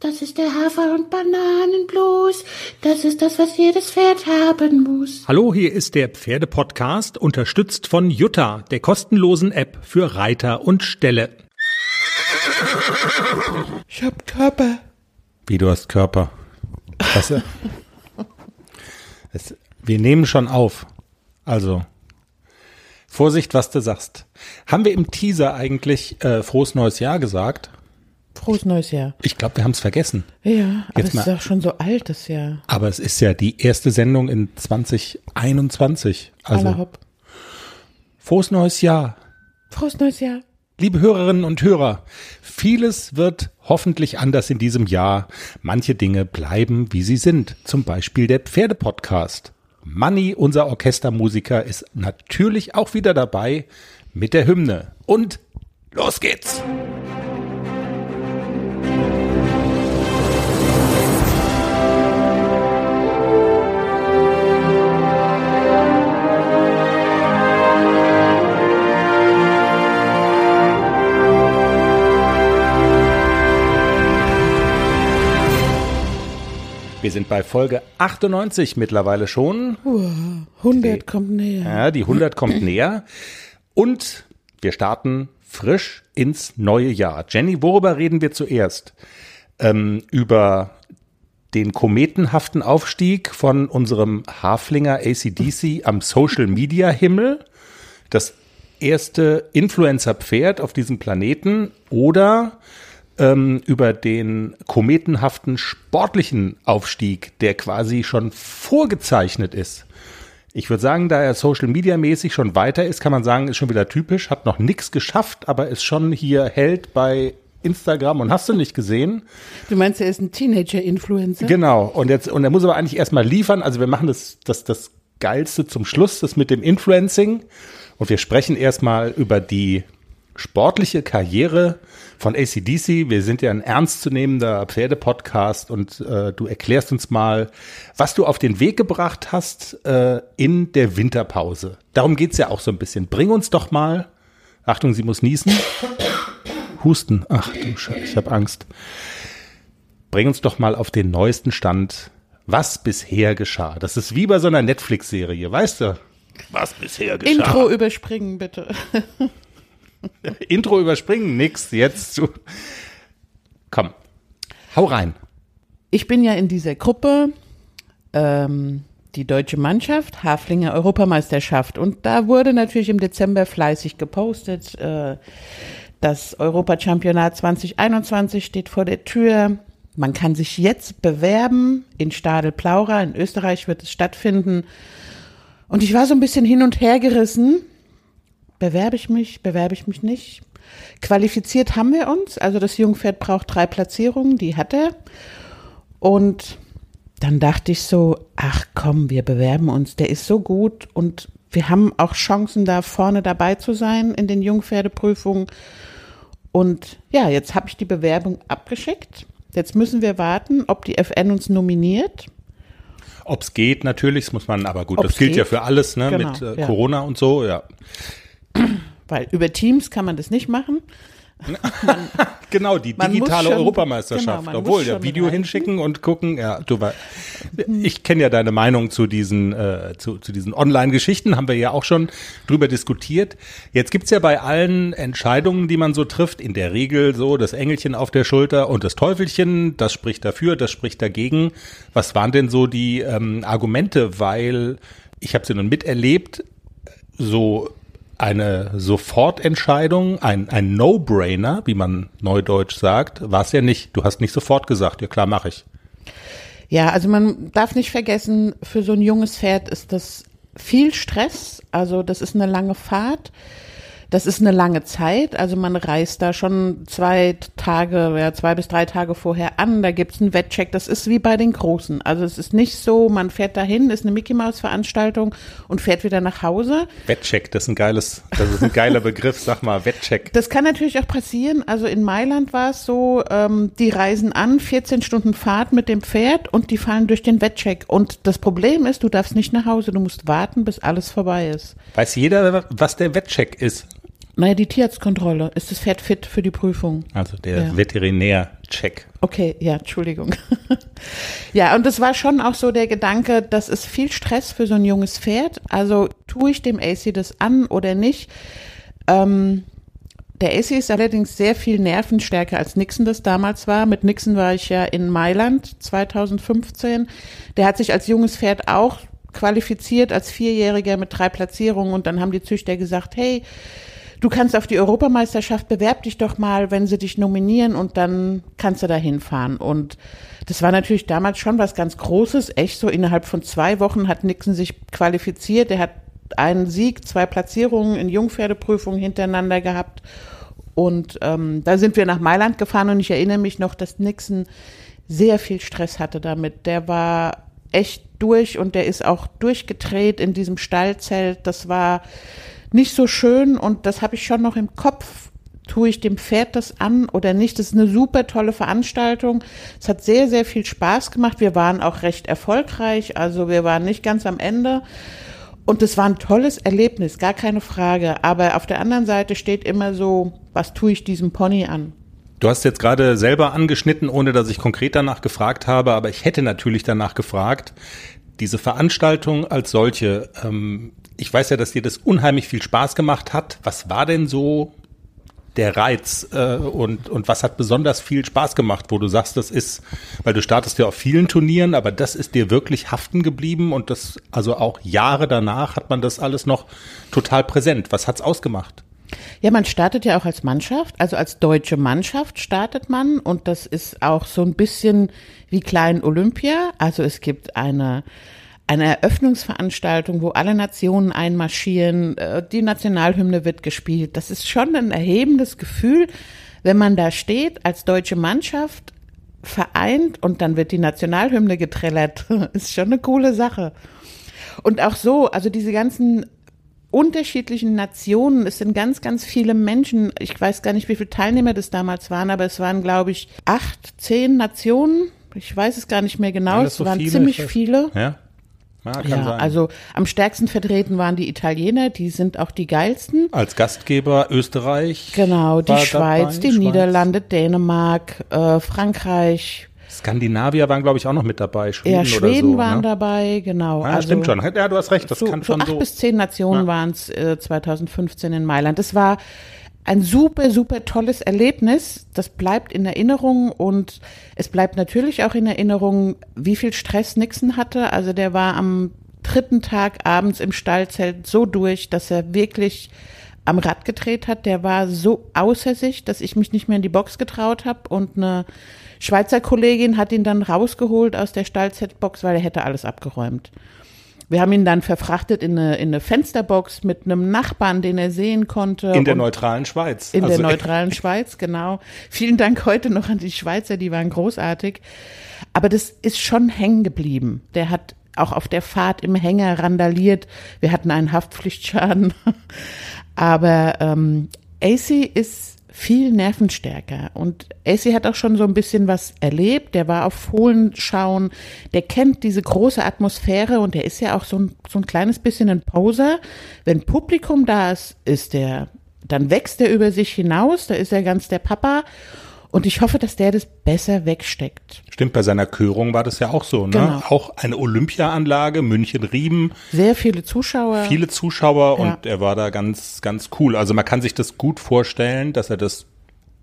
Das ist der Hafer- und Bananenblues. Das ist das, was jedes Pferd haben muss. Hallo, hier ist der Pferdepodcast, unterstützt von Jutta, der kostenlosen App für Reiter und Ställe. Ich hab Körper. Wie du hast Körper. Was, äh, es, wir nehmen schon auf. Also, Vorsicht, was du sagst. Haben wir im Teaser eigentlich äh, frohes neues Jahr gesagt? Frohes neues Jahr. Ich glaube, wir haben es vergessen. Ja, aber Jetzt es ist mal- auch schon so alt, das Jahr. Aber es ist ja die erste Sendung in 2021. Also, hopp. frohes neues Jahr. Frohes neues Jahr. Liebe Hörerinnen und Hörer, vieles wird hoffentlich anders in diesem Jahr. Manche Dinge bleiben, wie sie sind. Zum Beispiel der Pferdepodcast. Manni, unser Orchestermusiker, ist natürlich auch wieder dabei mit der Hymne. Und los geht's! Wir sind bei Folge 98 mittlerweile schon. 100 kommt näher. Ja, die 100 kommt näher. Und wir starten frisch ins neue Jahr. Jenny, worüber reden wir zuerst? Ähm, über den kometenhaften Aufstieg von unserem Haflinger ACDC am Social Media Himmel. Das erste Influencer-Pferd auf diesem Planeten oder ähm, über den kometenhaften sportlichen Aufstieg, der quasi schon vorgezeichnet ist. Ich würde sagen, da er Social Media mäßig schon weiter ist, kann man sagen, ist schon wieder typisch, hat noch nichts geschafft, aber ist schon hier Held bei Instagram und hast du nicht gesehen? Du meinst, er ist ein Teenager-Influencer? Genau. Und jetzt, und er muss aber eigentlich erstmal liefern. Also wir machen das, das, das Geilste zum Schluss, das mit dem Influencing. Und wir sprechen erstmal über die sportliche Karriere von ACDC. Wir sind ja ein ernstzunehmender Pferdepodcast und äh, du erklärst uns mal, was du auf den Weg gebracht hast äh, in der Winterpause. Darum geht's ja auch so ein bisschen. Bring uns doch mal, Achtung, sie muss niesen. Husten. Ach du Scheiße, ich habe Angst. Bring uns doch mal auf den neuesten Stand, was bisher geschah. Das ist wie bei so einer Netflix-Serie, weißt du? Was bisher geschah. Intro überspringen, bitte. Intro überspringen, nix. Jetzt zu. Komm, hau rein. Ich bin ja in dieser Gruppe, ähm, die deutsche Mannschaft, Haflinger Europameisterschaft. Und da wurde natürlich im Dezember fleißig gepostet. Äh, das Europachampionat 2021 steht vor der Tür. Man kann sich jetzt bewerben in Stadel-Plaura. In Österreich wird es stattfinden. Und ich war so ein bisschen hin und her gerissen. Bewerbe ich mich, bewerbe ich mich nicht? Qualifiziert haben wir uns. Also das Jungpferd braucht drei Platzierungen, die hat er. Und dann dachte ich so, ach komm, wir bewerben uns, der ist so gut und wir haben auch Chancen, da vorne dabei zu sein in den Jungpferdeprüfungen. Und ja, jetzt habe ich die Bewerbung abgeschickt. Jetzt müssen wir warten, ob die FN uns nominiert. Ob's geht, natürlich, das muss man, aber gut, Ob's das gilt ja geht. für alles, ne, Genau, mit äh, ja. Corona und so, ja. Weil über Teams kann man das nicht machen. Genau, die Man digitale schon- Europameisterschaft. genau, man Obwohl, ja, Video hinschicken und gucken, ja, du ich kenne ja deine Meinung zu diesen, äh, zu, zu diesen Online-Geschichten, haben wir ja auch schon drüber diskutiert. Jetzt gibt's ja bei allen Entscheidungen, die man so trifft, in der Regel so das Engelchen auf der Schulter und das Teufelchen, das spricht dafür, das spricht dagegen. Was waren denn so die ähm, Argumente? Weil ich habe sie nun miterlebt, so eine Sofortentscheidung, ein, ein No-Brainer, wie man neudeutsch sagt, war es ja nicht. Du hast nicht sofort gesagt, ja klar, mache ich. Ja, also man darf nicht vergessen, für so ein junges Pferd ist das viel Stress. Also das ist eine lange Fahrt. Das ist eine lange Zeit, also man reist da schon zwei Tage, ja, zwei bis drei Tage vorher an, da gibt's einen Wettcheck, das ist wie bei den Großen. Also es ist nicht so, man fährt dahin, ist eine Mickey-Maus-Veranstaltung und fährt wieder nach Hause. Wettcheck, das ist ein geiles, das ist ein geiler Begriff, sag mal, Wettcheck. Das kann natürlich auch passieren. Also in Mailand war es so, ähm, die reisen an, 14 Stunden Fahrt mit dem Pferd und die fallen durch den Wettcheck. Und das Problem ist, du darfst nicht nach Hause, du musst warten, bis alles vorbei ist. Weiß jeder, was der Wettcheck ist? Naja, die Tierarztkontrolle. Ist das Pferd fit für die Prüfung? Also der Ja. Veterinärcheck. Okay, ja, Entschuldigung. ja, und es war schon auch so der Gedanke, das ist viel Stress für so ein junges Pferd. Also tue ich dem AC das an oder nicht? Ähm, der AC ist allerdings sehr viel nervenstärker als Nixon das damals war. Mit Nixon war ich ja in Mailand 2015. Der hat sich als junges Pferd auch qualifiziert als Vierjähriger mit drei Platzierungen und dann haben die Züchter gesagt, hey, du kannst auf die Europameisterschaft, bewerb dich doch mal, wenn sie dich nominieren und dann kannst du da hinfahren. Und das war natürlich damals schon was ganz Großes. Echt so innerhalb von zwei Wochen hat Nixon sich qualifiziert. Er hat einen Sieg, zwei Platzierungen in Jungpferdeprüfungen hintereinander gehabt. Und ähm, da sind wir nach Mailand gefahren und ich erinnere mich noch, dass Nixon sehr viel Stress hatte damit. Der war echt durch und der ist auch durchgedreht in diesem Stallzelt. Das war nicht so schön und das habe ich schon noch im Kopf. Tue ich dem Pferd das an oder nicht? Das ist eine super tolle Veranstaltung. Es hat sehr, sehr viel Spaß gemacht. Wir waren auch recht erfolgreich. Also wir waren nicht ganz am Ende. Und es war ein tolles Erlebnis, gar keine Frage. Aber auf der anderen Seite steht immer so, was tue ich diesem Pony an? Du hast jetzt gerade selber angeschnitten, ohne dass ich konkret danach gefragt habe, aber ich hätte natürlich danach gefragt. Diese Veranstaltung als solche, ähm, ich weiß ja, dass dir das unheimlich viel Spaß gemacht hat. Was war denn so der Reiz äh, und, und was hat besonders viel Spaß gemacht, wo du sagst, das ist, weil du startest ja auf vielen Turnieren, aber das ist dir wirklich haften geblieben und das, also auch Jahre danach hat man das alles noch total präsent. Was hat's ausgemacht? Ja, man startet ja auch als Mannschaft, also als deutsche Mannschaft startet man und das ist auch so ein bisschen wie Klein Olympia. Also es gibt eine eine Eröffnungsveranstaltung, wo alle Nationen einmarschieren, äh, die Nationalhymne wird gespielt. Das ist schon ein erhebendes Gefühl, wenn man da steht als deutsche Mannschaft vereint und dann wird die Nationalhymne getrellert. ist schon eine coole Sache. Und auch so, also diese ganzen unterschiedlichen Nationen. Es sind ganz, ganz viele Menschen. Ich weiß gar nicht, wie viele Teilnehmer das damals waren, aber es waren, glaube ich, acht, zehn Nationen. Ich weiß es gar nicht mehr genau. Alles Es so waren viele? ziemlich viele. Ja, ja kann Ja, sein. also am stärksten vertreten waren die Italiener, die sind auch die geilsten. Als Gastgeber Österreich. Genau, die Schweiz, die Schweiz. Niederlande, Dänemark, äh, Frankreich, Skandinavier waren, glaube ich, auch noch mit dabei. Schweden ja, oder Schweden so, waren ne? dabei, genau. Ja, stimmt schon. Ja, du hast recht. Das so, kann so schon acht so. bis zehn Nationen Ja. waren es äh, 2015 in Mailand. Das war ein super, super tolles Erlebnis. Das bleibt in Erinnerung und es bleibt natürlich auch in Erinnerung, wie viel Stress Nixon hatte. Also der war am dritten Tag abends im Stallzelt so durch, dass er wirklich am Rad gedreht hat. Der war so außer sich, dass ich mich nicht mehr in die Box getraut habe und eine Schweizer Kollegin hat ihn dann rausgeholt aus der Stallzeltbox, weil er hätte alles abgeräumt. Wir haben ihn dann verfrachtet in eine, in eine Fensterbox mit einem Nachbarn, den er sehen konnte. In der neutralen Schweiz. in Also, der neutralen Schweiz, genau. Vielen Dank heute noch an die Schweizer, die waren großartig. Aber das ist schon hängen geblieben. Der hat auch auf der Fahrt im Hänger randaliert. Wir hatten einen Haftpflichtschaden. Aber ähm, AC ist viel nervenstärker und AC hat auch schon so ein bisschen was erlebt. Der war auf Fohlen schauen, der kennt diese große Atmosphäre und der ist ja auch so ein, so ein kleines bisschen ein Poser. Wenn Publikum da ist, ist der, dann wächst er über sich hinaus, da ist er ganz der Papa. Und ich hoffe, dass der das besser wegsteckt. Stimmt, bei seiner Körung war das ja auch so, ne? Genau. Auch eine Olympiaanlage, München-Riemen, Sehr viele Zuschauer. viele Zuschauer Ja. und er war da ganz, ganz cool. Also man kann sich das gut vorstellen, dass er das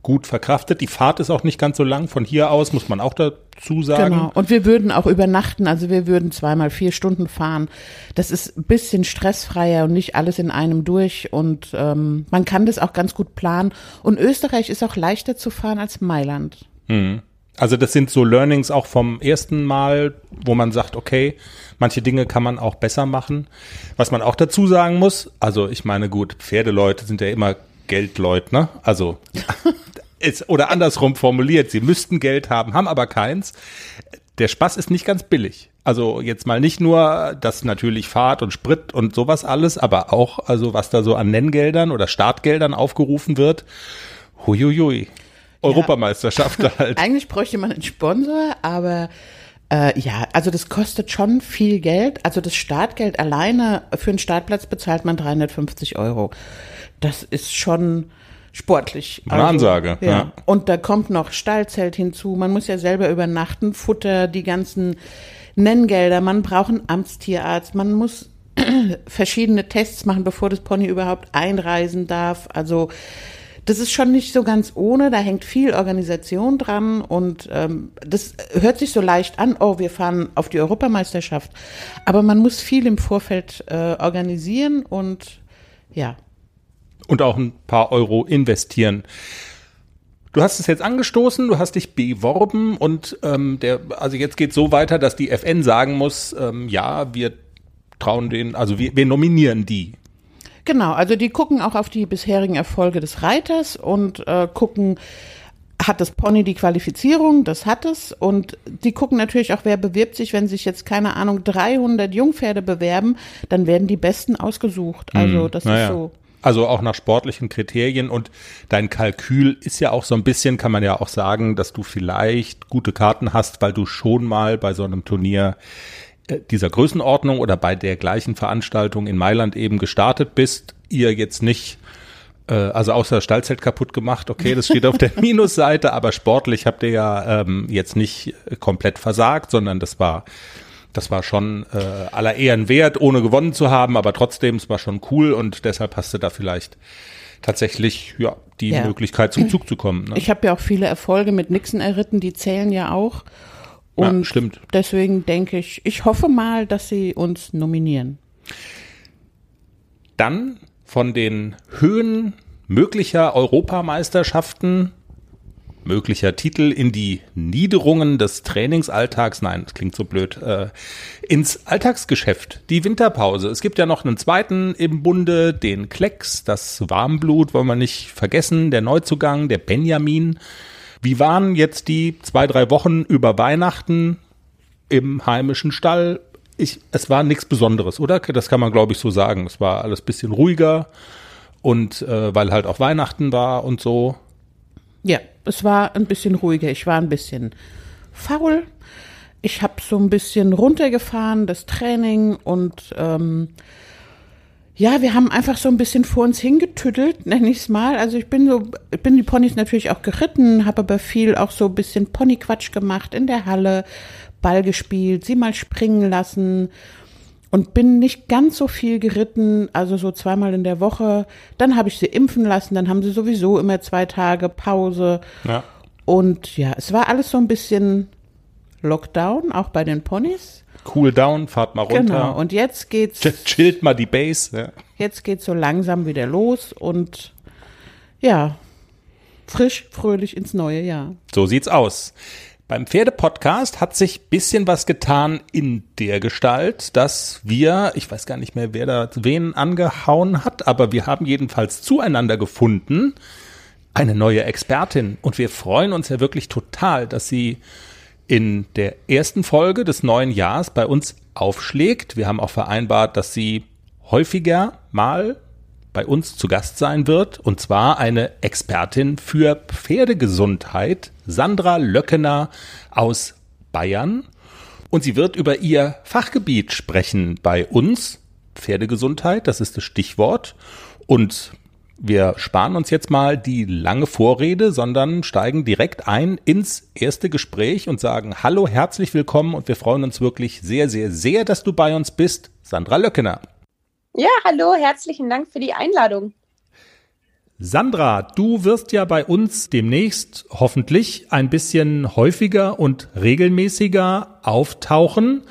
gut verkraftet. Die Fahrt ist auch nicht ganz so lang. Von hier aus muss man auch dazu sagen. Genau. Und wir würden auch übernachten, also wir würden zweimal vier Stunden fahren. Das ist ein bisschen stressfreier und nicht alles in einem durch. Und ähm, man kann das auch ganz gut planen. Und Österreich ist auch leichter zu fahren als Mailand. Also das sind so Learnings auch vom ersten Mal, wo man sagt, okay, manche Dinge kann man auch besser machen. Was man auch dazu sagen muss, also ich meine, gut, Pferdeleute sind ja immer Geldleute, ne? Also ist, oder andersrum formuliert, sie müssten Geld haben, haben aber keins. Der Spaß ist nicht ganz billig. Also jetzt mal nicht nur das natürlich Fahrt und Sprit und sowas alles, aber auch also was da so an Nenngeldern oder Startgeldern aufgerufen wird. Huiuiui. Europameisterschaft halt. Eigentlich bräuchte man einen Sponsor, aber Äh, ja, also das kostet schon viel Geld. Also das Startgeld alleine für einen Startplatz bezahlt man 350 Euro. Das ist schon sportlich. Eine also, Ansage. Ja. ja. Und da kommt noch Stallzelt hinzu. Man muss ja selber übernachten, Futter, die ganzen Nenngelder. Man braucht einen Amtstierarzt. Man muss verschiedene Tests machen, bevor das Pony überhaupt einreisen darf. Also das ist schon nicht so ganz ohne, da hängt viel Organisation dran und ähm, das hört sich so leicht an, oh, wir fahren auf die Europameisterschaft. Aber man muss viel im Vorfeld äh, organisieren und ja. Und auch ein paar Euro investieren. Du hast es jetzt angestoßen, du hast dich beworben und ähm, der, also jetzt geht so weiter, dass die FN sagen muss, ähm, ja, wir trauen den, also wir, wir nominieren die. Genau, also die gucken auch auf die bisherigen Erfolge des Reiters und äh, gucken, hat das Pony die Qualifizierung? Das hat es. Und die gucken natürlich auch, wer bewirbt sich. Wenn sich jetzt, keine Ahnung, 300 Jungpferde bewerben, dann werden die Besten ausgesucht. Also hm, das naja. ist so. Also auch nach sportlichen Kriterien und dein Kalkül ist ja auch so ein bisschen, kann man ja auch sagen, dass du vielleicht gute Karten hast, weil du schon mal bei so einem Turnier dieser Größenordnung oder bei der gleichen Veranstaltung in Mailand eben gestartet bist, ihr jetzt nicht, äh, also außer das Stallzelt kaputt gemacht, okay, das steht auf der Minusseite, aber sportlich habt ihr ja ähm, jetzt nicht komplett versagt, sondern das war das war schon äh, aller Ehren wert, ohne gewonnen zu haben, aber trotzdem, es war schon cool und deshalb hast du da vielleicht tatsächlich ja die ja. Möglichkeit zum Zug zu kommen. Ne? Ich habe ja auch viele Erfolge mit Nixon erritten, die zählen ja auch. Und ja, stimmt. deswegen denke ich, ich hoffe mal, dass sie uns nominieren. Dann von den Höhen möglicher Europameisterschaften, möglicher Titel in die Niederungen des Trainingsalltags, nein, das klingt so blöd, äh, ins Alltagsgeschäft, die Winterpause. Es gibt ja noch einen zweiten im Bunde, den Klecks, das Warmblut, wollen wir nicht vergessen, der Neuzugang, der Benjamin. Wie waren jetzt die zwei, drei Wochen über Weihnachten im heimischen Stall? Ich, es war nichts Besonderes, oder? Das kann man, glaube ich, so sagen. Es war alles bisschen ruhiger und äh, weil halt auch Weihnachten war und so. Ja, es war ein bisschen ruhiger. Ich war ein bisschen faul. Ich habe so ein bisschen runtergefahren, das Training und ähm, ja, wir haben einfach so ein bisschen vor uns hingetüttelt, nenne ich es mal. Also ich bin so, ich bin die Ponys natürlich auch geritten, habe aber viel auch so ein bisschen Ponyquatsch gemacht in der Halle, Ball gespielt, sie mal springen lassen und bin nicht ganz so viel geritten, also so zweimal in der Woche. Dann habe ich sie impfen lassen, dann haben sie sowieso immer zwei Tage Pause. Ja. Und ja, es war alles so ein bisschen Lockdown, auch bei den Ponys. Cool down, fahrt mal runter. Genau, und jetzt geht's. Chillt mal die Base. Ja. Jetzt geht's so langsam wieder los und ja, frisch, fröhlich ins neue Jahr. So sieht's aus. Beim Pferdepodcast hat sich bisschen was getan in der Gestalt, dass wir, ich weiß gar nicht mehr, wer da wen angehauen hat, aber wir haben jedenfalls zueinander gefunden, eine neue Expertin. Und wir freuen uns ja wirklich total, dass sie in der ersten Folge des neuen Jahres bei uns aufschlägt. Wir haben auch vereinbart, dass sie häufiger mal bei uns zu Gast sein wird, und zwar eine Expertin für Pferdegesundheit, Sandra Löckener aus Bayern. Und sie wird über ihr Fachgebiet sprechen bei uns. Pferdegesundheit, das ist das Stichwort. Und wir sparen uns jetzt mal die lange Vorrede, sondern steigen direkt ein ins erste Gespräch und sagen Hallo, herzlich willkommen und wir freuen uns wirklich sehr, sehr, sehr, dass du bei uns bist, Sandra Löckener. Ja, hallo, herzlichen Dank für die Einladung. Sandra, du wirst ja bei uns demnächst hoffentlich ein bisschen häufiger und regelmäßiger auftauchen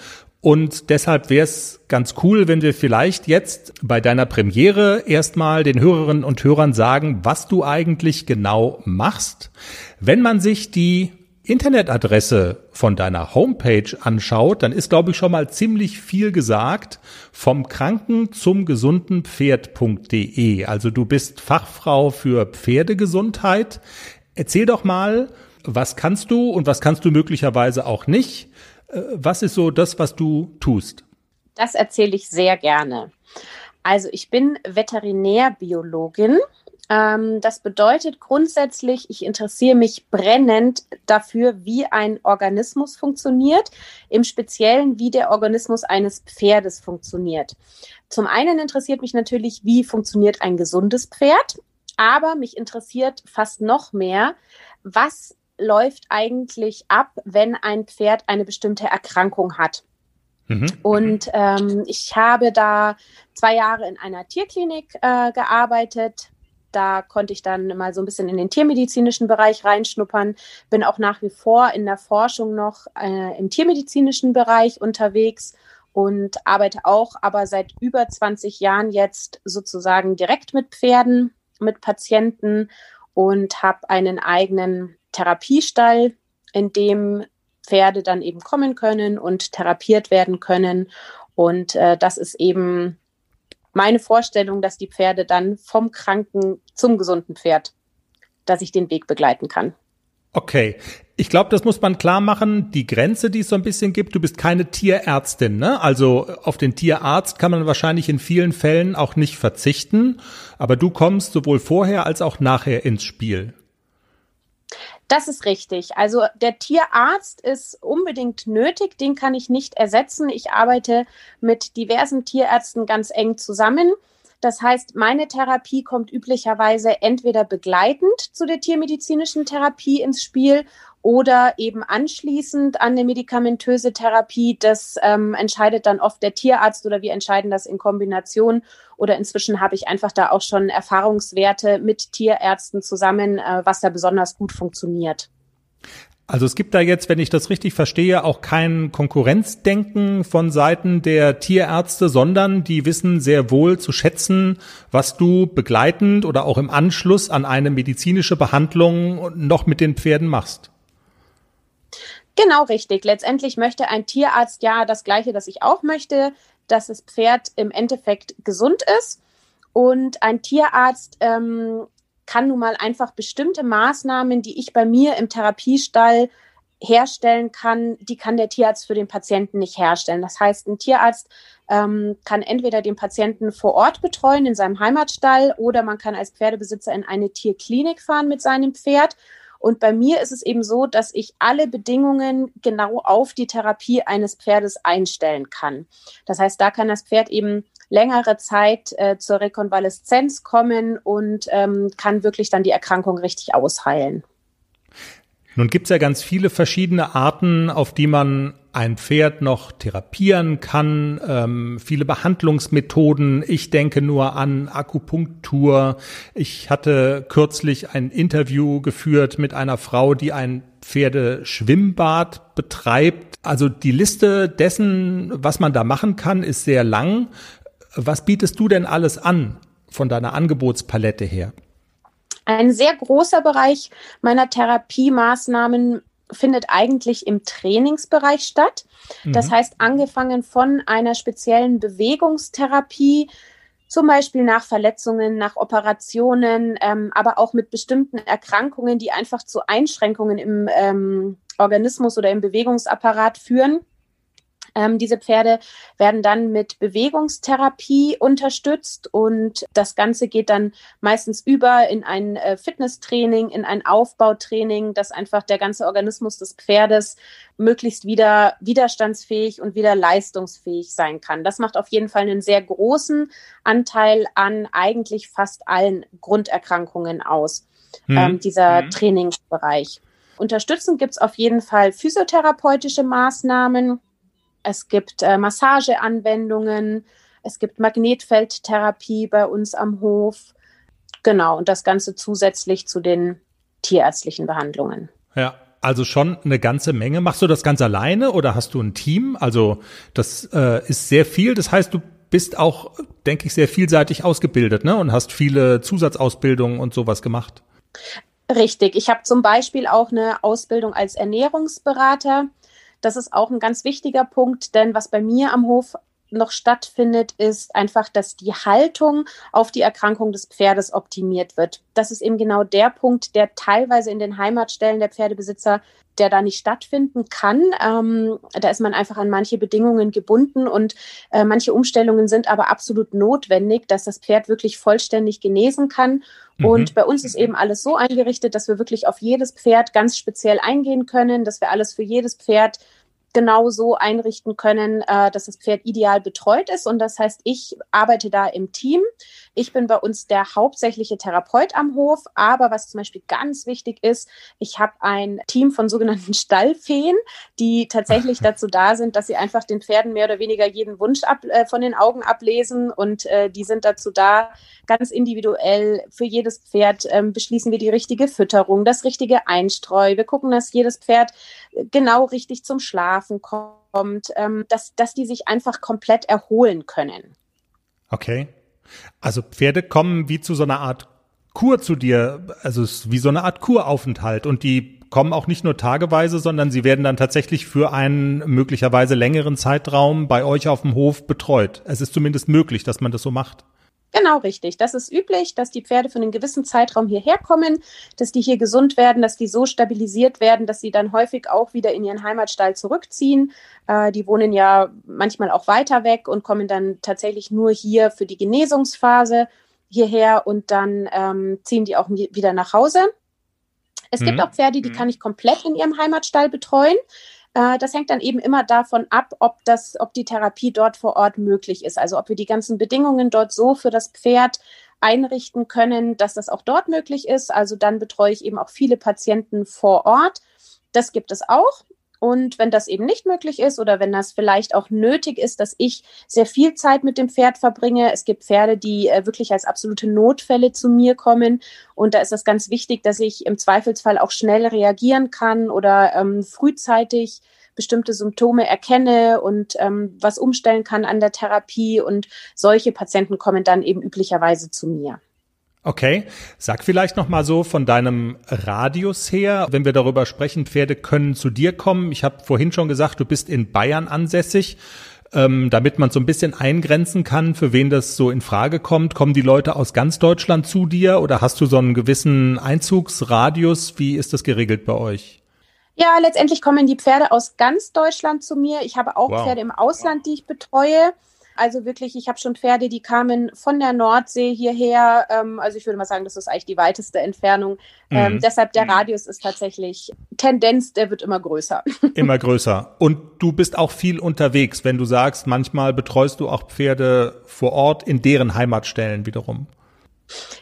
und deshalb wäre es ganz cool, wenn wir vielleicht jetzt bei deiner Premiere erstmal den Hörerinnen und Hörern sagen, was du eigentlich genau machst. Wenn man sich die Internetadresse von deiner Homepage anschaut, dann ist, glaube ich, schon mal ziemlich viel gesagt vom Kranken zum gesunden Pferd.de. Also du bist Fachfrau für Pferdegesundheit. Erzähl doch mal, was kannst du und was kannst du möglicherweise auch nicht? Was ist so das, was du tust? Das erzähle ich sehr gerne. Also ich bin Veterinärbiologin Ähm, das bedeutet grundsätzlich, ich interessiere mich brennend dafür, wie ein Organismus funktioniert, im Speziellen, wie der Organismus eines Pferdes funktioniert. Zum einen interessiert mich natürlich, wie funktioniert ein gesundes Pferd, aber mich interessiert fast noch mehr, was läuft eigentlich ab, wenn ein Pferd eine bestimmte Erkrankung hat. Mhm. Und ähm, ich habe da zwei Jahre in einer Tierklinik äh, gearbeitet. Da konnte ich dann mal so ein bisschen in den tiermedizinischen Bereich reinschnuppern. Bin auch nach wie vor in der Forschung noch äh, im tiermedizinischen Bereich unterwegs und arbeite auch aber seit über 20 Jahren jetzt sozusagen direkt mit Pferden, mit Patienten und habe einen eigenen Therapiestall, in dem Pferde dann eben kommen können und therapiert werden können. Und äh, das ist eben meine Vorstellung, dass die Pferde dann vom kranken zum gesunden Pferd, dass ich den Weg begleiten kann. Okay. Ich glaube, das muss man klar machen. Die Grenze, die es so ein bisschen gibt, du bist keine Tierärztin, ne? Also auf den Tierarzt kann man wahrscheinlich in vielen Fällen auch nicht verzichten. Aber du kommst sowohl vorher als auch nachher ins Spiel. Das ist richtig. Also der Tierarzt ist unbedingt nötig, den kann ich nicht ersetzen. Ich arbeite mit diversen Tierärzten ganz eng zusammen. Das heißt, meine Therapie kommt üblicherweise entweder begleitend zu der tiermedizinischen Therapie ins Spiel oder eben anschließend an eine medikamentöse Therapie. Das ähm, entscheidet dann oft der Tierarzt oder wir entscheiden das in Kombination. Oder inzwischen habe ich einfach da auch schon Erfahrungswerte mit Tierärzten zusammen, äh, was da besonders gut funktioniert. Also es gibt da jetzt, wenn ich das richtig verstehe, auch kein Konkurrenzdenken von Seiten der Tierärzte, sondern die wissen sehr wohl zu schätzen, was du begleitend oder auch im Anschluss an eine medizinische Behandlung noch mit den Pferden machst. Genau richtig. Letztendlich möchte ein Tierarzt ja das Gleiche, das ich auch möchte, dass das Pferd im Endeffekt gesund ist. Und ein Tierarzt ähm, kann nun mal einfach bestimmte Maßnahmen, die ich bei mir im Therapiestall herstellen kann, die kann der Tierarzt für den Patienten nicht herstellen. Das heißt, ein Tierarzt ähm, kann entweder den Patienten vor Ort betreuen in seinem Heimatstall oder man kann als Pferdebesitzer in eine Tierklinik fahren mit seinem Pferd und bei mir ist es eben so, dass ich alle Bedingungen genau auf die Therapie eines Pferdes einstellen kann. Das heißt, da kann das Pferd eben längere Zeit äh, zur Rekonvaleszenz kommen und ähm, kann wirklich dann die Erkrankung richtig ausheilen. Nun gibt's ja ganz viele verschiedene Arten, auf die man ein Pferd noch therapieren kann, ähm, viele Behandlungsmethoden. Ich denke nur an Akupunktur. Ich hatte kürzlich ein Interview geführt mit einer Frau, die ein Pferdeschwimmbad betreibt. Also die Liste dessen, was man da machen kann, ist sehr lang. Was bietest du denn alles an von deiner Angebotspalette her? Ein sehr großer Bereich meiner Therapiemaßnahmen findet eigentlich im Trainingsbereich statt. Das mhm. heißt, angefangen von einer speziellen Bewegungstherapie, zum Beispiel nach Verletzungen, nach Operationen, ähm, aber auch mit bestimmten Erkrankungen, die einfach zu Einschränkungen im ähm, Organismus oder im Bewegungsapparat führen. Ähm, diese Pferde werden dann mit Bewegungstherapie unterstützt und das Ganze geht dann meistens über in ein äh, Fitnesstraining, in ein Aufbautraining, dass einfach der ganze Organismus des Pferdes möglichst wieder widerstandsfähig und wieder leistungsfähig sein kann. Das macht auf jeden Fall einen sehr großen Anteil an eigentlich fast allen Grunderkrankungen aus, hm. ähm, dieser hm. Trainingsbereich. Unterstützend gibt es auf jeden Fall physiotherapeutische Maßnahmen, es gibt äh, Massageanwendungen, es gibt Magnetfeldtherapie bei uns am Hof. Genau, und das Ganze zusätzlich zu den tierärztlichen Behandlungen. Ja, also schon eine ganze Menge. Machst du das ganz alleine oder hast du ein Team? Also das äh, ist sehr viel. Das heißt, du bist auch, denke ich, sehr vielseitig ausgebildet ne? und hast viele Zusatzausbildungen und sowas gemacht. Richtig. Ich habe zum Beispiel auch eine Ausbildung als Ernährungsberater. Das ist auch ein ganz wichtiger Punkt, denn was bei mir am Hof noch stattfindet, ist einfach, dass die Haltung auf die Erkrankung des Pferdes optimiert wird. Das ist eben genau der Punkt, der teilweise in den Heimatstellen der Pferdebesitzer der da nicht stattfinden kann. Ähm, da ist man einfach an manche Bedingungen gebunden und äh, manche Umstellungen sind aber absolut notwendig, dass das Pferd wirklich vollständig genesen kann. Mhm. Und bei uns ist eben alles so eingerichtet, dass wir wirklich auf jedes Pferd ganz speziell eingehen können, dass wir alles für jedes Pferd genau so einrichten können, äh, dass das Pferd ideal betreut ist. Und das heißt, ich arbeite da im Team. Ich bin bei uns der hauptsächliche Therapeut am Hof. Aber was zum Beispiel ganz wichtig ist, ich habe ein Team von sogenannten Stallfeen, die tatsächlich dazu da sind, dass sie einfach den Pferden mehr oder weniger jeden Wunsch ab, äh, von den Augen ablesen. Und äh, die sind dazu da, ganz individuell für jedes Pferd ähm, beschließen wir die richtige Fütterung, das richtige Einstreu. Wir gucken, dass jedes Pferd äh, genau richtig zum Schlafen kommt, ähm, dass, dass die sich einfach komplett erholen können. Okay. Also Pferde kommen wie zu so einer Art Kur zu dir, also es ist wie so eine Art Kuraufenthalt und die kommen auch nicht nur tageweise, sondern sie werden dann tatsächlich für einen möglicherweise längeren Zeitraum bei euch auf dem Hof betreut. Es ist zumindest möglich, dass man das so macht. Genau, richtig. Das ist üblich, dass die Pferde für einen gewissen Zeitraum hierher kommen, dass die hier gesund werden, dass die so stabilisiert werden, dass sie dann häufig auch wieder in ihren Heimatstall zurückziehen. Äh, die wohnen ja manchmal auch weiter weg und kommen dann tatsächlich nur hier für die Genesungsphase hierher und dann ähm, ziehen die auch wieder nach Hause. Es mhm. gibt auch Pferde, die mhm. kann ich komplett in ihrem Heimatstall betreuen. Äh, das hängt dann eben immer davon ab, ob, das, ob die Therapie dort vor Ort möglich ist. Also ob wir die ganzen Bedingungen dort so für das Pferd einrichten können, dass das auch dort möglich ist. Also dann betreue ich eben auch viele Patienten vor Ort. Das gibt es auch. Und wenn das eben nicht möglich ist oder wenn das vielleicht auch nötig ist, dass ich sehr viel Zeit mit dem Pferd verbringe, es gibt Pferde, die äh, wirklich als absolute Notfälle zu mir kommen. Und da ist es ganz wichtig, dass ich im Zweifelsfall auch schnell reagieren kann oder ähm, frühzeitig bestimmte Symptome erkenne und ähm, was umstellen kann an der Therapie. Und solche Patienten kommen dann eben üblicherweise zu mir. Okay, sag vielleicht noch mal so von deinem Radius her, wenn wir darüber sprechen, Pferde können zu dir kommen. Ich habe vorhin schon gesagt, du bist in Bayern ansässig. Ähm, damit man so ein bisschen eingrenzen kann, für wen das so in Frage kommt, kommen die Leute aus ganz Deutschland zu dir oder hast du so einen gewissen Einzugsradius? Wie ist das geregelt bei euch? Ja, letztendlich kommen die Pferde aus ganz Deutschland zu mir. Ich habe auch wow. Pferde im Ausland, die ich betreue. Also wirklich, ich habe schon Pferde, die kamen von der Nordsee hierher. Ähm, also ich würde mal sagen, das ist eigentlich die weiteste Entfernung. Ähm, mhm. deshalb der mhm. Radius ist tatsächlich Tendenz, der wird immer größer. Immer größer. Und du bist auch viel unterwegs, wenn du sagst, manchmal betreust du auch Pferde vor Ort in deren Heimatstellen wiederum.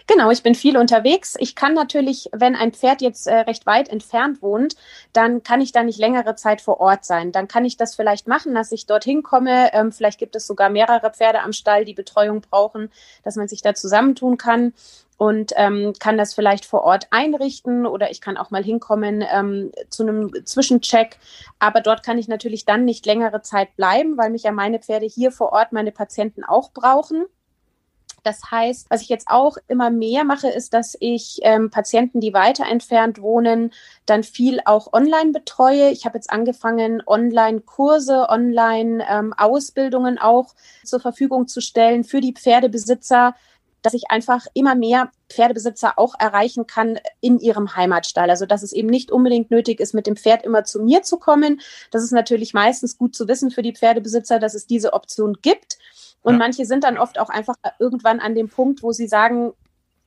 Genau, ich bin viel unterwegs. Ich kann natürlich, wenn ein Pferd jetzt äh, recht weit entfernt wohnt, dann kann ich da nicht längere Zeit vor Ort sein. Dann kann ich das vielleicht machen, dass ich dorthin komme. Ähm, vielleicht gibt es sogar mehrere Pferde am Stall, die Betreuung brauchen, dass man sich da zusammentun kann und ähm, kann das vielleicht vor Ort einrichten oder ich kann auch mal hinkommen ähm, zu einem Zwischencheck. Aber dort kann ich natürlich dann nicht längere Zeit bleiben, weil mich ja meine Pferde hier vor Ort, meine Patienten auch brauchen. Das heißt, was ich jetzt auch immer mehr mache, ist, dass ich ähm, Patienten, die weiter entfernt wohnen, dann viel auch online betreue. Ich habe jetzt angefangen, Online-Kurse, Online-Ausbildungen ähm, auch zur Verfügung zu stellen für die Pferdebesitzer, dass ich einfach immer mehr Pferdebesitzer auch erreichen kann in ihrem Heimatstall. Also dass es eben nicht unbedingt nötig ist, mit dem Pferd immer zu mir zu kommen. Das ist natürlich meistens gut zu wissen für die Pferdebesitzer, dass es diese Option gibt. Und ja. manche sind dann oft auch einfach irgendwann an dem Punkt, wo sie sagen,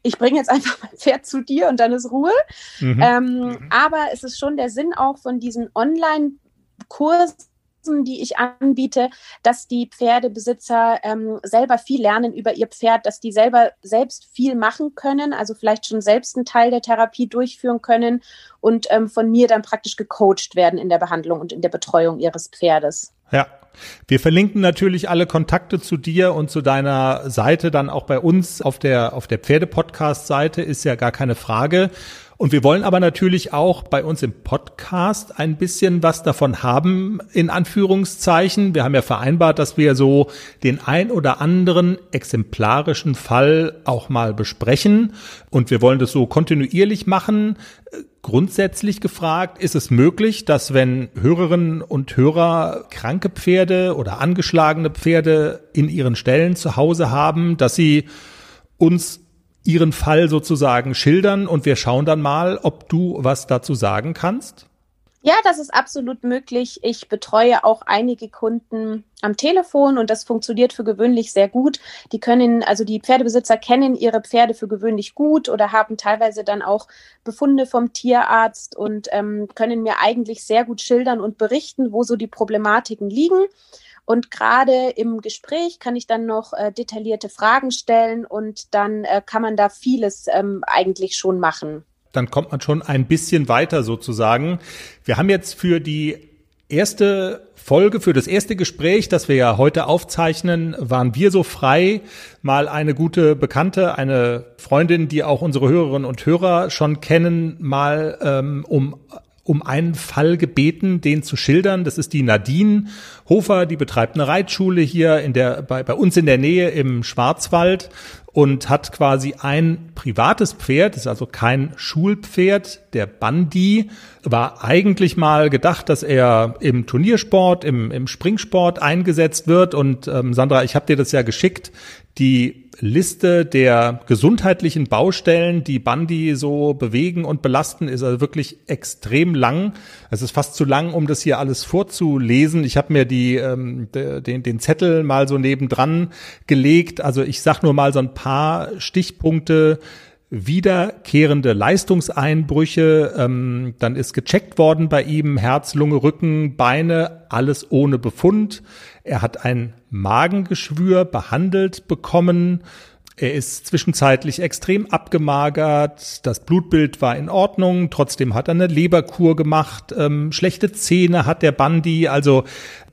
ich bringe jetzt einfach mein Pferd zu dir und dann ist Ruhe. Mhm. Ähm, mhm. Aber es ist schon der Sinn auch von diesen Online-Kursen, die ich anbiete, dass die Pferdebesitzer ähm, selber viel lernen über ihr Pferd, dass die selber selbst viel machen können, also vielleicht schon selbst einen Teil der Therapie durchführen können und ähm, von mir dann praktisch gecoacht werden in der Behandlung und in der Betreuung ihres Pferdes. Ja, wir verlinken natürlich alle Kontakte zu dir und zu deiner Seite dann auch bei uns auf der, auf der Pferde-Podcast-Seite, ist ja gar keine Frage. Und wir wollen aber natürlich auch bei uns im Podcast ein bisschen was davon haben, in Anführungszeichen. Wir haben ja vereinbart, dass wir so den ein oder anderen exemplarischen Fall auch mal besprechen. Und wir wollen das so kontinuierlich machen. Grundsätzlich gefragt, ist es möglich, dass wenn Hörerinnen und Hörer kranke Pferde oder angeschlagene Pferde in ihren Ställen zu Hause haben, dass sie uns ihren Fall sozusagen schildern und wir schauen dann mal, ob du was dazu sagen kannst? Ja, das ist absolut möglich. Ich betreue auch einige Kunden am Telefon und das funktioniert für gewöhnlich sehr gut. Die können, also die Pferdebesitzer kennen ihre Pferde für gewöhnlich gut oder haben teilweise dann auch Befunde vom Tierarzt und ähm, können mir eigentlich sehr gut schildern und berichten, wo so die Problematiken liegen. Und gerade im Gespräch kann ich dann noch äh, detaillierte Fragen stellen und dann äh, kann man da vieles ähm, eigentlich schon machen. Dann kommt man schon ein bisschen weiter sozusagen. Wir haben jetzt für die erste Folge, für das erste Gespräch, das wir ja heute aufzeichnen, waren wir so frei, mal eine gute Bekannte, eine Freundin, die auch unsere Hörerinnen und Hörer schon kennen, mal ähm, um um einen Fall gebeten, den zu schildern. Das ist die Nadine Hofer, die betreibt eine Reitschule hier in der, bei, bei uns in der Nähe im Schwarzwald und hat quasi ein privates Pferd, ist also kein Schulpferd, der Bandi, war eigentlich mal gedacht, dass er im Turniersport, im, im Springsport eingesetzt wird. Und ähm, Sandra, ich habe dir das ja geschickt, die Liste der gesundheitlichen Baustellen, die Bandi so bewegen und belasten, ist also wirklich extrem lang. Es ist fast zu lang, um das hier alles vorzulesen. Ich habe mir die, ähm, den, den Zettel mal so nebendran gelegt. Also ich sag nur mal so ein paar Stichpunkte wiederkehrende Leistungseinbrüche. Ähm, dann ist gecheckt worden bei ihm Herz, Lunge, Rücken, Beine, alles ohne Befund. Er hat ein Magengeschwür behandelt bekommen. Er ist zwischenzeitlich extrem abgemagert. Das Blutbild war in Ordnung. Trotzdem hat er eine Leberkur gemacht. Ähm, schlechte Zähne hat der Bandi. Also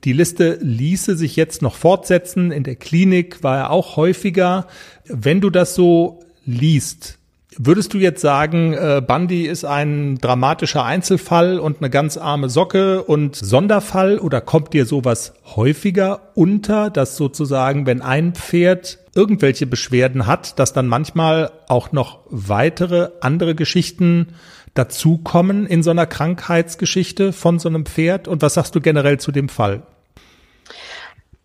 die Liste ließe sich jetzt noch fortsetzen. In der Klinik war er auch häufiger. Wenn du das so liest, Würdest du jetzt sagen, äh, Bandi ist ein dramatischer Einzelfall und eine ganz arme Socke und Sonderfall oder kommt dir sowas häufiger unter, dass sozusagen, wenn ein Pferd irgendwelche Beschwerden hat, dass dann manchmal auch noch weitere andere Geschichten dazukommen in so einer Krankheitsgeschichte von so einem Pferd? Und was sagst du generell zu dem Fall?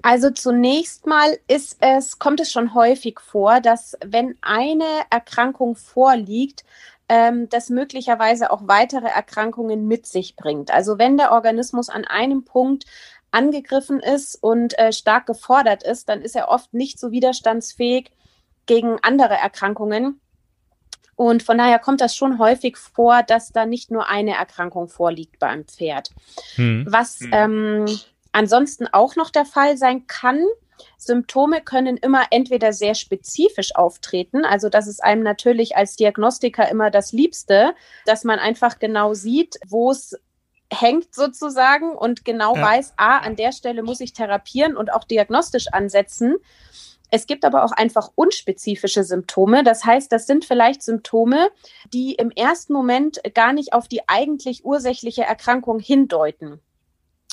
Also zunächst mal ist es, kommt es schon häufig vor, dass wenn eine Erkrankung vorliegt, ähm, das möglicherweise auch weitere Erkrankungen mit sich bringt. Also wenn der Organismus an einem Punkt angegriffen ist und äh, stark gefordert ist, dann ist er oft nicht so widerstandsfähig gegen andere Erkrankungen. Und von daher kommt das schon häufig vor, dass da nicht nur eine Erkrankung vorliegt beim Pferd. Hm. Was hm. Ähm, ansonsten auch noch der Fall sein kann. Symptome können immer entweder sehr spezifisch auftreten, also das ist einem natürlich als Diagnostiker immer das Liebste, dass man einfach genau sieht, wo es hängt sozusagen und genau ja. weiß, ah, an der Stelle muss ich therapieren und auch diagnostisch ansetzen. Es gibt aber auch einfach unspezifische Symptome. Das heißt, das sind vielleicht Symptome, die im ersten Moment gar nicht auf die eigentlich ursächliche Erkrankung hindeuten.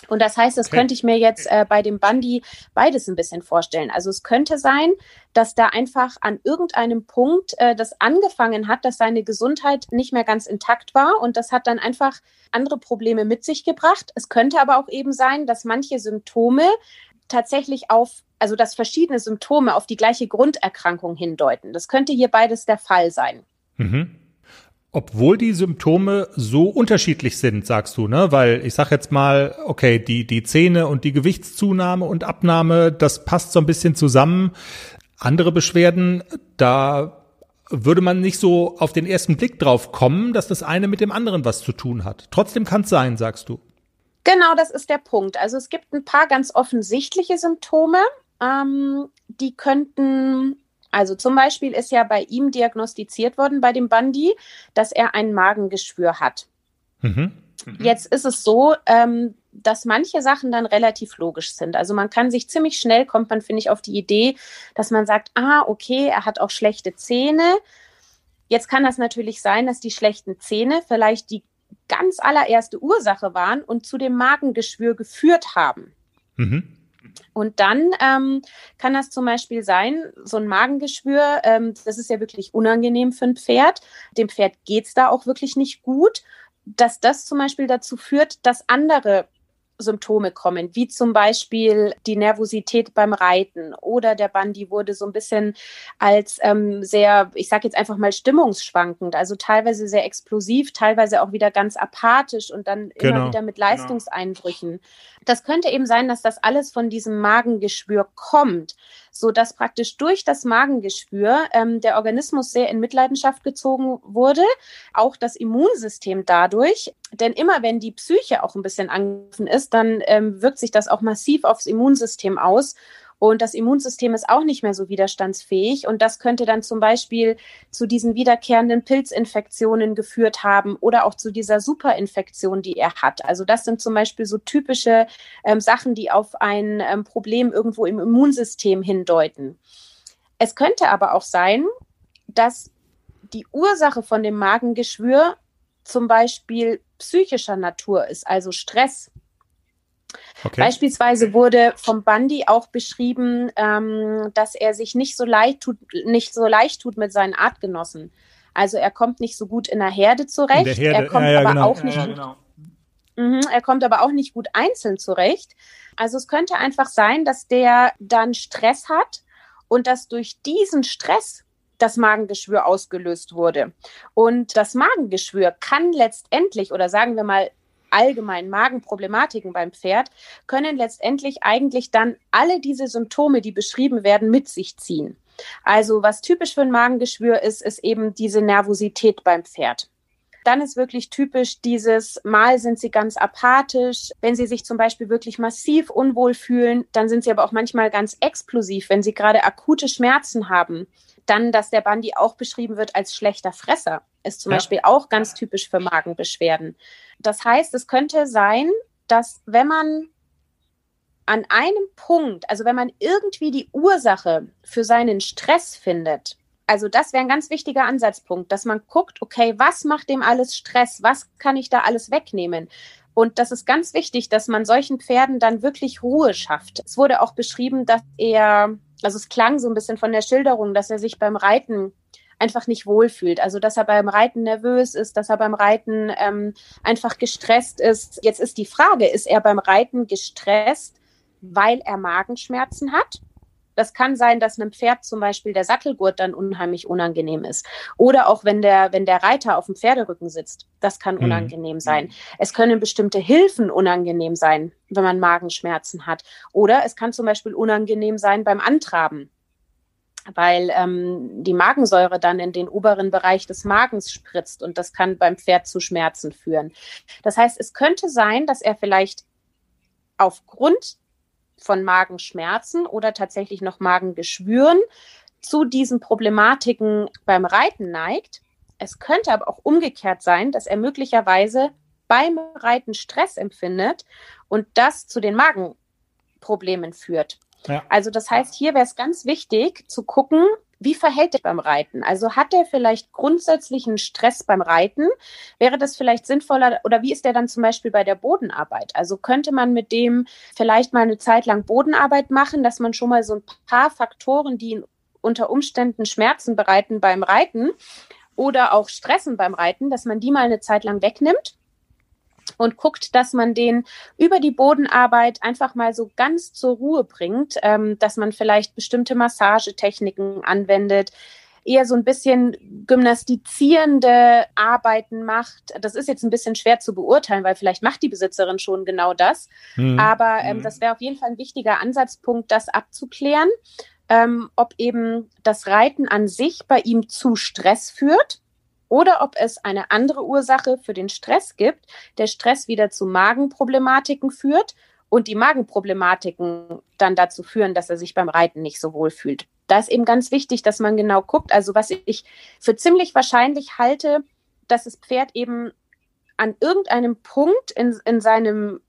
Und das heißt, das könnte ich mir jetzt äh, bei dem Bandi beides ein bisschen vorstellen. Also es könnte sein, dass da einfach an irgendeinem Punkt äh, das angefangen hat, dass seine Gesundheit nicht mehr ganz intakt war und das hat dann einfach andere Probleme mit sich gebracht. Es könnte aber auch eben sein, dass manche Symptome tatsächlich auf, also dass verschiedene Symptome auf die gleiche Grunderkrankung hindeuten. Das könnte hier beides der Fall sein. Mhm. Obwohl die Symptome so unterschiedlich sind, sagst du, ne? Weil ich sag jetzt mal, okay, die, die Zähne und die Gewichtszunahme und Abnahme, das passt so ein bisschen zusammen. Andere Beschwerden, da würde man nicht so auf den ersten Blick drauf kommen, dass das eine mit dem anderen was zu tun hat. Trotzdem kann es sein, sagst du. Genau, das ist der Punkt. Also es gibt ein paar ganz offensichtliche Symptome, ähm, die könnten also zum Beispiel ist ja bei ihm diagnostiziert worden, bei dem Bandi, dass er ein Magengeschwür hat. Mhm. Mhm. Jetzt ist es so, ähm, dass manche Sachen dann relativ logisch sind. Also man kann sich ziemlich schnell, kommt man, finde ich, auf die Idee, dass man sagt, ah, okay, er hat auch schlechte Zähne. Jetzt kann das natürlich sein, dass die schlechten Zähne vielleicht die ganz allererste Ursache waren und zu dem Magengeschwür geführt haben. Mhm. Und dann ähm, kann das zum Beispiel sein, so ein Magengeschwür, ähm, das ist ja wirklich unangenehm für ein Pferd. Dem Pferd geht's da auch wirklich nicht gut, dass das zum Beispiel dazu führt, dass andere Symptome kommen, wie zum Beispiel die Nervosität beim Reiten oder der Bandi wurde so ein bisschen als ähm, sehr, ich sage jetzt einfach mal stimmungsschwankend, also teilweise sehr explosiv, teilweise auch wieder ganz apathisch und dann genau. immer wieder mit genau. Leistungseinbrüchen. Genau. Das könnte eben sein, dass das alles von diesem Magengeschwür kommt, so dass praktisch durch das Magengeschwür ähm, der Organismus sehr in Mitleidenschaft gezogen wurde, auch das Immunsystem dadurch. Denn immer wenn die Psyche auch ein bisschen angegriffen ist, dann ähm, wirkt sich das auch massiv aufs Immunsystem aus. Und das Immunsystem ist auch nicht mehr so widerstandsfähig. Und das könnte dann zum Beispiel zu diesen wiederkehrenden Pilzinfektionen geführt haben oder auch zu dieser Superinfektion, die er hat. Also das sind zum Beispiel so typische ähm, Sachen, die auf ein ähm, Problem irgendwo im Immunsystem hindeuten. Es könnte aber auch sein, dass die Ursache von dem Magengeschwür zum Beispiel psychischer Natur ist, also Stress. Okay. Beispielsweise wurde vom Bandi auch beschrieben, ähm, dass er sich nicht so leicht tut, nicht so leicht tut mit seinen Artgenossen. Also er kommt nicht so gut in der Herde zurecht. Der Herde. Er kommt ja, ja, aber genau. auch nicht. Ja, genau. Mhm, er kommt aber auch nicht gut einzeln zurecht. Also es könnte einfach sein, dass der dann Stress hat und dass durch diesen Stress das Magengeschwür ausgelöst wurde. Und das Magengeschwür kann letztendlich, oder sagen wir mal allgemein Magenproblematiken beim Pferd, können letztendlich eigentlich dann alle diese Symptome, die beschrieben werden, mit sich ziehen. Also was typisch für ein Magengeschwür ist, ist eben diese Nervosität beim Pferd. Dann ist wirklich typisch dieses Mal sind sie ganz apathisch. Wenn sie sich zum Beispiel wirklich massiv unwohl fühlen, dann sind sie aber auch manchmal ganz explosiv, wenn sie gerade akute Schmerzen haben. Dann, dass der Bandi auch beschrieben wird als schlechter Fresser, ist zum ja. Beispiel auch ganz typisch für Magenbeschwerden. Das heißt, es könnte sein, dass wenn man an einem Punkt, also wenn man irgendwie die Ursache für seinen Stress findet, also das wäre ein ganz wichtiger Ansatzpunkt, dass man guckt, okay, was macht dem alles Stress? Was kann ich da alles wegnehmen? Und das ist ganz wichtig, dass man solchen Pferden dann wirklich Ruhe schafft. Es wurde auch beschrieben, dass er, also es klang so ein bisschen von der Schilderung, dass er sich beim Reiten einfach nicht wohlfühlt. Also dass er beim Reiten nervös ist, dass er beim Reiten ähm, einfach gestresst ist. Jetzt ist die Frage, ist er beim Reiten gestresst, weil er Magenschmerzen hat? Das kann sein, dass einem Pferd zum Beispiel der Sattelgurt dann unheimlich unangenehm ist. Oder auch wenn der, wenn der Reiter auf dem Pferderücken sitzt. Das kann mhm. unangenehm sein. Es können bestimmte Hilfen unangenehm sein, wenn man Magenschmerzen hat. Oder es kann zum Beispiel unangenehm sein beim Antraben weil ähm, die Magensäure dann in den oberen Bereich des Magens spritzt und das kann beim Pferd zu Schmerzen führen. Das heißt, es könnte sein, dass er vielleicht aufgrund von Magenschmerzen oder tatsächlich noch Magengeschwüren zu diesen Problematiken beim Reiten neigt. Es könnte aber auch umgekehrt sein, dass er möglicherweise beim Reiten Stress empfindet und das zu den Magenproblemen führt. Also das heißt, hier wäre es ganz wichtig zu gucken, wie verhält er beim Reiten? Also hat er vielleicht grundsätzlichen Stress beim Reiten? Wäre das vielleicht sinnvoller oder wie ist er dann zum Beispiel bei der Bodenarbeit? Also könnte man mit dem vielleicht mal eine Zeit lang Bodenarbeit machen, dass man schon mal so ein paar Faktoren, die ihn unter Umständen Schmerzen bereiten beim Reiten oder auch Stressen beim Reiten, dass man die mal eine Zeit lang wegnimmt und guckt, dass man den über die Bodenarbeit einfach mal so ganz zur Ruhe bringt, ähm, dass man vielleicht bestimmte Massagetechniken anwendet, eher so ein bisschen gymnastizierende Arbeiten macht. Das ist jetzt ein bisschen schwer zu beurteilen, weil vielleicht macht die Besitzerin schon genau das. Mhm. Aber ähm, mhm. das wäre auf jeden Fall ein wichtiger Ansatzpunkt, das abzuklären, ähm, ob eben das Reiten an sich bei ihm zu Stress führt oder ob es eine andere Ursache für den Stress gibt, der Stress wieder zu Magenproblematiken führt und die Magenproblematiken dann dazu führen, dass er sich beim Reiten nicht so wohl fühlt. Da ist eben ganz wichtig, dass man genau guckt. Also was ich für ziemlich wahrscheinlich halte, dass das Pferd eben an irgendeinem Punkt in, in seinem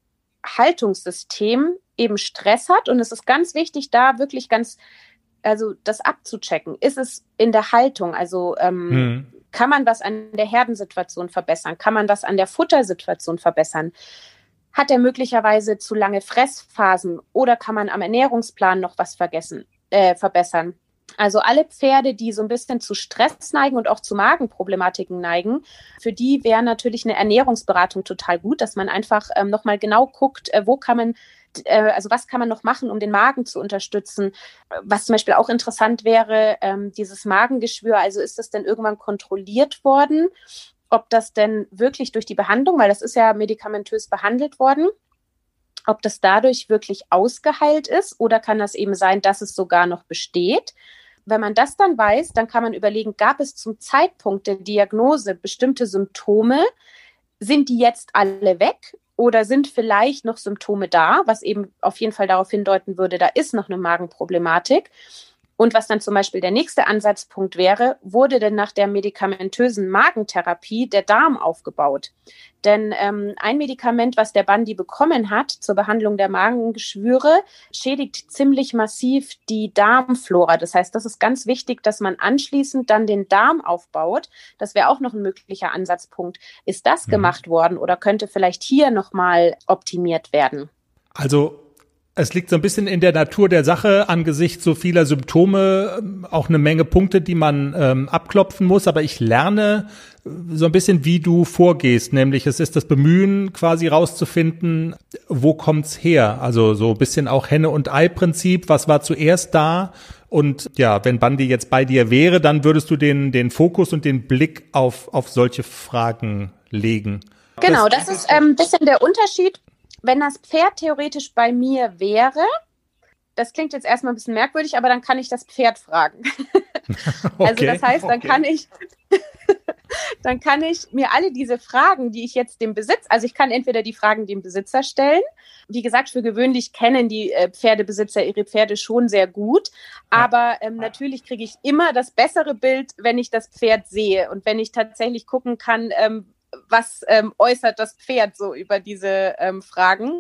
Haltungssystem eben Stress hat. Und es ist ganz wichtig, da wirklich ganz, also das abzuchecken. Ist es in der Haltung? Also ähm, hm Kann man was an der Herdensituation verbessern? Kann man was an der Futtersituation verbessern? Hat er möglicherweise zu lange Fressphasen oder kann man am Ernährungsplan noch was vergessen, äh, verbessern? Also alle Pferde, die so ein bisschen zu Stress neigen und auch zu Magenproblematiken neigen, für die wäre natürlich eine Ernährungsberatung total gut, dass man einfach ähm, nochmal genau guckt, äh, wo kann man äh, also was kann man noch machen, um den Magen zu unterstützen? Was zum Beispiel auch interessant wäre, ähm, dieses Magengeschwür, also ist das denn irgendwann kontrolliert worden? Ob das denn wirklich durch die Behandlung, weil das ist ja medikamentös behandelt worden, ob das dadurch wirklich ausgeheilt ist oder kann das eben sein, dass es sogar noch besteht? Wenn man das dann weiß, dann kann man überlegen, gab es zum Zeitpunkt der Diagnose bestimmte Symptome? Sind die jetzt alle weg oder sind vielleicht noch Symptome da, was eben auf jeden Fall darauf hindeuten würde, da ist noch eine Magenproblematik. Und was dann zum Beispiel der nächste Ansatzpunkt wäre, wurde denn nach der medikamentösen Magentherapie der Darm aufgebaut? Denn ähm, ein Medikament, was der Bandi bekommen hat zur Behandlung der Magengeschwüre, schädigt ziemlich massiv die Darmflora. Das heißt, das ist ganz wichtig, dass man anschließend dann den Darm aufbaut. Das wäre auch noch ein möglicher Ansatzpunkt. Ist das mhm. gemacht worden oder könnte vielleicht hier nochmal optimiert werden? Also es liegt so ein bisschen in der Natur der Sache, angesichts so vieler Symptome ähm, auch eine Menge Punkte, die man ähm, abklopfen muss. Aber ich lerne äh, so ein bisschen, wie du vorgehst. Nämlich es ist das Bemühen, quasi rauszufinden, wo kommt's her? Also so ein bisschen auch Henne- und Ei-Prinzip. Was war zuerst da? Und ja, wenn Bandi jetzt bei dir wäre, dann würdest du den, den Fokus und den Blick auf, auf solche Fragen legen. Genau, das, das ist ein ähm, bisschen der Unterschied wenn das Pferd theoretisch bei mir wäre, das klingt jetzt erstmal ein bisschen merkwürdig, aber dann kann ich das Pferd fragen. okay, also das heißt, dann okay. kann ich, dann kann ich mir alle diese Fragen, die ich jetzt dem Besitz, also ich kann entweder die Fragen dem Besitzer stellen. Wie gesagt, für gewöhnlich kennen die äh, Pferdebesitzer ihre Pferde schon sehr gut, aber ähm, natürlich kriege ich immer das bessere Bild, wenn ich das Pferd sehe und wenn ich tatsächlich gucken kann, ähm, was ähm, äußert das Pferd so über diese ähm, Fragen.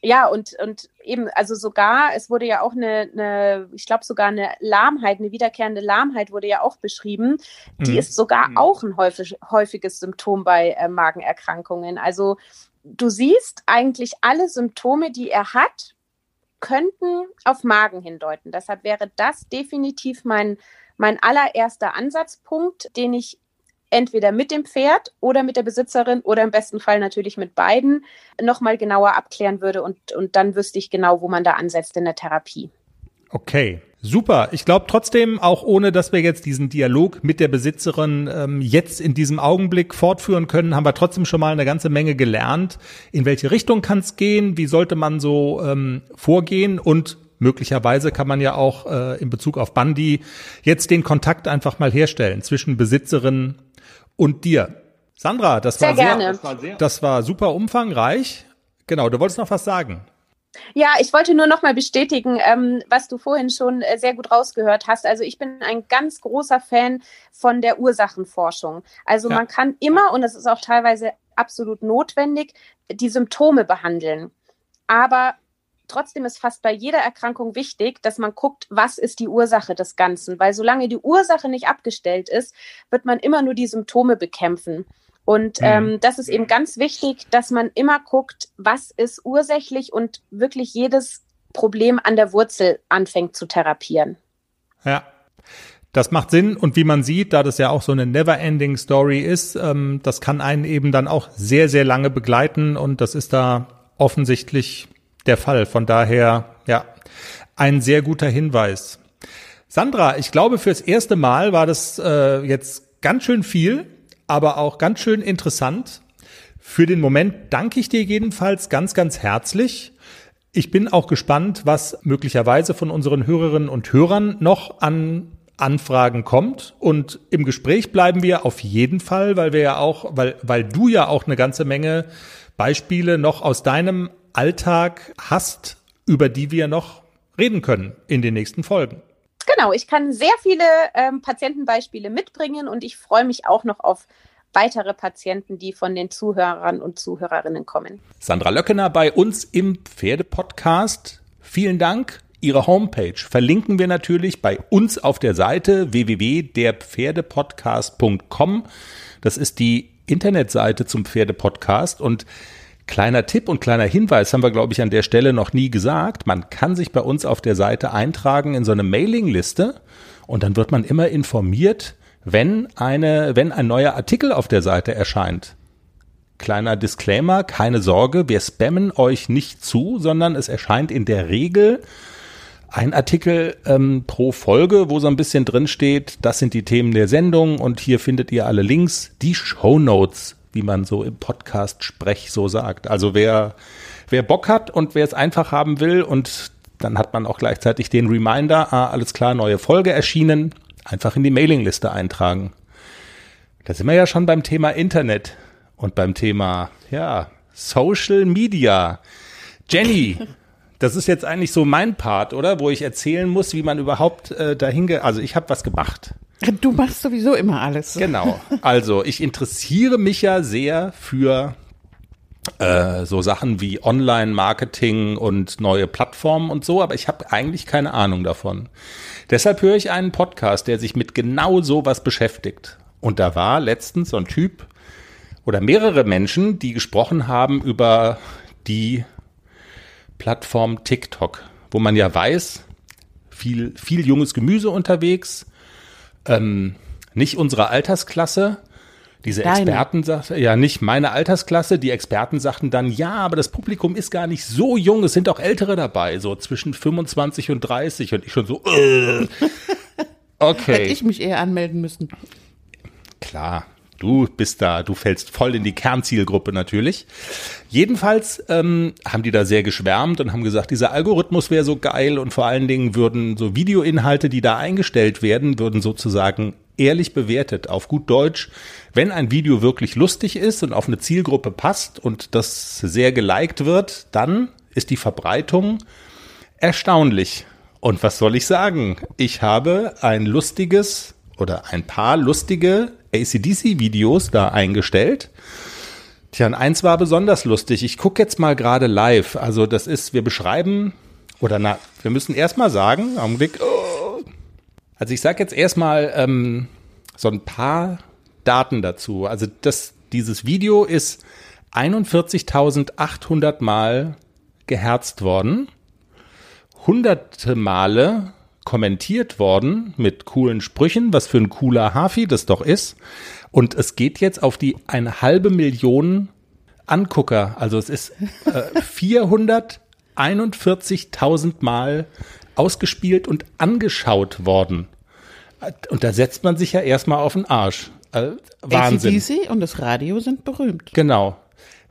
Ja, und, und eben, also sogar, es wurde ja auch eine, eine ich glaube sogar eine Lahmheit, eine wiederkehrende Lahmheit wurde ja auch beschrieben. Die mhm. ist sogar mhm. auch ein häufig, häufiges Symptom bei äh, Magenerkrankungen. Also du siehst eigentlich alle Symptome, die er hat, könnten auf Magen hindeuten. Deshalb wäre das definitiv mein, mein allererster Ansatzpunkt, den ich entweder mit dem Pferd oder mit der Besitzerin oder im besten Fall natürlich mit beiden nochmal genauer abklären würde und, und dann wüsste ich genau, wo man da ansetzt in der Therapie. Okay, super. Ich glaube trotzdem, auch ohne dass wir jetzt diesen Dialog mit der Besitzerin ähm, jetzt in diesem Augenblick fortführen können, haben wir trotzdem schon mal eine ganze Menge gelernt. In welche Richtung kann es gehen? Wie sollte man so ähm, vorgehen? Und möglicherweise kann man ja auch äh, in Bezug auf Bandi jetzt den Kontakt einfach mal herstellen zwischen Besitzerin und dir. Sandra, das sehr war sehr, das war sehr, das war super umfangreich. Genau, du wolltest noch was sagen. Ja, ich wollte nur noch mal bestätigen, ähm, was du vorhin schon äh, sehr gut rausgehört hast. Also ich bin ein ganz großer Fan von der Ursachenforschung. Also ja. man kann immer, und das ist auch teilweise absolut notwendig, die Symptome behandeln. Aber Trotzdem ist fast bei jeder Erkrankung wichtig, dass man guckt, was ist die Ursache des Ganzen. Weil solange die Ursache nicht abgestellt ist, wird man immer nur die Symptome bekämpfen. Und mhm. ähm, das ist eben ganz wichtig, dass man immer guckt, was ist ursächlich und wirklich jedes Problem an der Wurzel anfängt zu therapieren. Ja. Das macht Sinn und wie man sieht, da das ja auch so eine never-ending Story ist, ähm, das kann einen eben dann auch sehr, sehr lange begleiten und das ist da offensichtlich der Fall. Von daher, ja, ein sehr guter Hinweis. Sandra, ich glaube, fürs erste Mal war das äh, jetzt ganz schön viel, aber auch ganz schön interessant. Für den Moment danke ich dir jedenfalls ganz, ganz herzlich. Ich bin auch gespannt, was möglicherweise von unseren Hörerinnen und Hörern noch an Anfragen kommt. Und im Gespräch bleiben wir auf jeden Fall, weil wir ja auch, weil, weil du ja auch eine ganze Menge Beispiele noch aus deinem Alltag hast, über die wir noch reden können in den nächsten Folgen. Genau, ich kann sehr viele ähm, Patientenbeispiele mitbringen und ich freue mich auch noch auf weitere Patienten, die von den Zuhörern und Zuhörerinnen kommen. Sandra Löckener bei uns im Pferdepodcast. Vielen Dank. ihre Homepage verlinken wir natürlich bei uns auf der Seite www.derpferdepodcast.com. Das ist die Internetseite zum Pferdepodcast und Kleiner Tipp und kleiner Hinweis haben wir, glaube ich, an der Stelle noch nie gesagt. Man kann sich bei uns auf der Seite eintragen in so eine Mailingliste und dann wird man immer informiert, wenn eine, wenn ein neuer Artikel auf der Seite erscheint. Kleiner Disclaimer, keine Sorge, wir spammen euch nicht zu, sondern es erscheint in der Regel ein Artikel ähm, pro Folge, wo so ein bisschen drin steht, das sind die Themen der Sendung und hier findet ihr alle Links. Die Show Notes wie man so im Podcast-Sprech so sagt. Also wer, wer Bock hat und wer es einfach haben will und dann hat man auch gleichzeitig den Reminder, ah, alles klar, neue Folge erschienen, einfach in die Mailingliste eintragen. Da sind wir ja schon beim Thema Internet und beim Thema, ja, Social Media. Jenny, das ist jetzt eigentlich so mein Part, oder? Wo ich erzählen muss, wie man überhaupt äh, dahin, also ich habe was gemacht. Du machst sowieso immer alles. Genau. Also ich interessiere mich ja sehr für äh, so Sachen wie Online-Marketing und neue Plattformen und so, aber ich habe eigentlich keine Ahnung davon. Deshalb höre ich einen Podcast, der sich mit genau sowas beschäftigt. Und da war letztens so ein Typ oder mehrere Menschen, die gesprochen haben über die Plattform TikTok, wo man ja weiß, viel, viel junges Gemüse unterwegs, ähm, nicht unsere Altersklasse. Diese Deine. Experten sagten, ja, nicht meine Altersklasse. Die Experten sagten dann, ja, aber das Publikum ist gar nicht so jung. Es sind auch Ältere dabei, so zwischen 25 und 30. Und ich schon so, äh. okay. Hätte ich mich eher anmelden müssen. Klar. Du bist da, du fällst voll in die Kernzielgruppe natürlich. Jedenfalls ähm, haben die da sehr geschwärmt und haben gesagt, dieser Algorithmus wäre so geil und vor allen Dingen würden so Videoinhalte, die da eingestellt werden, würden sozusagen ehrlich bewertet, auf gut Deutsch. Wenn ein Video wirklich lustig ist und auf eine Zielgruppe passt und das sehr geliked wird, dann ist die Verbreitung erstaunlich. Und was soll ich sagen? Ich habe ein lustiges oder ein paar lustige ACDC-Videos da eingestellt. Tja, und eins war besonders lustig. Ich gucke jetzt mal gerade live. Also das ist, wir beschreiben, oder na, wir müssen erstmal sagen, Augenblick. Oh. Also ich sage jetzt erstmal ähm, so ein paar Daten dazu. Also das, dieses Video ist 41.800 Mal geherzt worden. Hunderte Male kommentiert worden mit coolen Sprüchen, was für ein cooler Hafi das doch ist. Und es geht jetzt auf die eine halbe Million Angucker. Also es ist äh, 441.000 Mal ausgespielt und angeschaut worden. Und da setzt man sich ja erstmal auf den Arsch. Äh, Wahnsinn. ACDC und das Radio sind berühmt. Genau.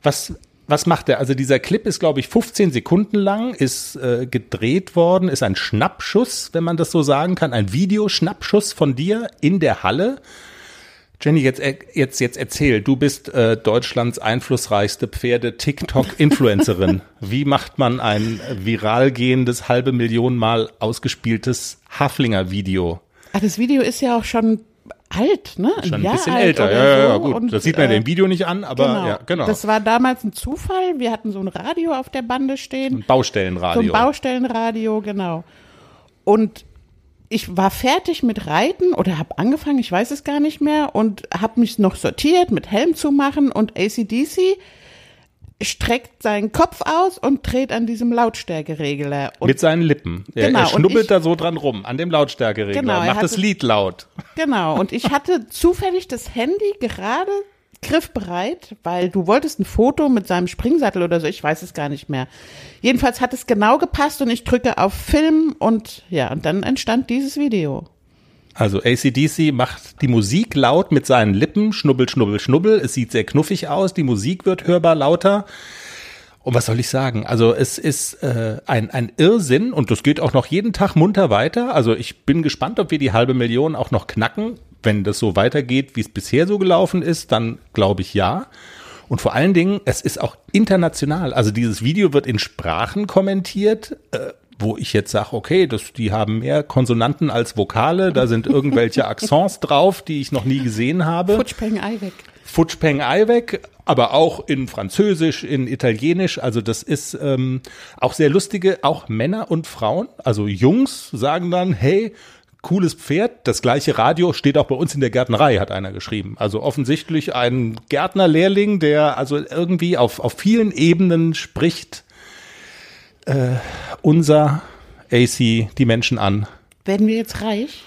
Was was macht er? Also dieser Clip ist, glaube ich, 15 Sekunden lang, ist äh, gedreht worden, ist ein Schnappschuss, wenn man das so sagen kann, ein Videoschnappschuss von dir in der Halle. Jenny, jetzt, jetzt, jetzt erzähl, du bist äh, Deutschlands einflussreichste Pferde-TikTok-Influencerin. Wie macht man ein viral gehendes, halbe Million Mal ausgespieltes Haflinger-Video? Ah, das Video ist ja auch schon alt, ne? Ein Schon ein bisschen älter, ja, ja, ja, gut. Und, das sieht man äh, dem Video nicht an, aber genau. ja, genau. Das war damals ein Zufall. Wir hatten so ein Radio auf der Bande stehen. Ein Baustellenradio. So ein Baustellenradio, genau. Und ich war fertig mit Reiten oder habe angefangen, ich weiß es gar nicht mehr, und habe mich noch sortiert, mit Helm zu machen und ACDC streckt seinen Kopf aus und dreht an diesem Lautstärkeregler. Und Mit seinen Lippen. Er, genau, er schnubbelt ich, da so dran rum, an dem Lautstärkeregler, genau, macht hatte, das Lied laut. Genau, und ich hatte zufällig das Handy gerade griffbereit, weil du wolltest ein Foto mit seinem Springsattel oder so, ich weiß es gar nicht mehr. Jedenfalls hat es genau gepasst und ich drücke auf Film und ja, und dann entstand dieses Video. Also ACDC macht die Musik laut mit seinen Lippen, schnubbel, schnubbel, schnubbel. Es sieht sehr knuffig aus, die Musik wird hörbar lauter. Und was soll ich sagen? Also es ist äh, ein, ein Irrsinn und das geht auch noch jeden Tag munter weiter. Also ich bin gespannt, ob wir die halbe Million auch noch knacken. Wenn das so weitergeht, wie es bisher so gelaufen ist, dann glaube ich ja. Und vor allen Dingen, es ist auch international. Also dieses Video wird in Sprachen kommentiert. Äh, wo ich jetzt sage, okay, das, die haben mehr Konsonanten als Vokale, da sind irgendwelche Accents drauf, die ich noch nie gesehen habe. Futschpeng Ei weg. Futschpeng Eiweg, aber auch in Französisch, in Italienisch. Also das ist ähm, auch sehr lustige, auch Männer und Frauen, also Jungs sagen dann, hey, cooles Pferd. Das gleiche Radio steht auch bei uns in der Gärtnerei, hat einer geschrieben. Also offensichtlich ein Gärtnerlehrling, der also irgendwie auf, auf vielen Ebenen spricht äh, unser AC die Menschen an. Werden wir jetzt reich?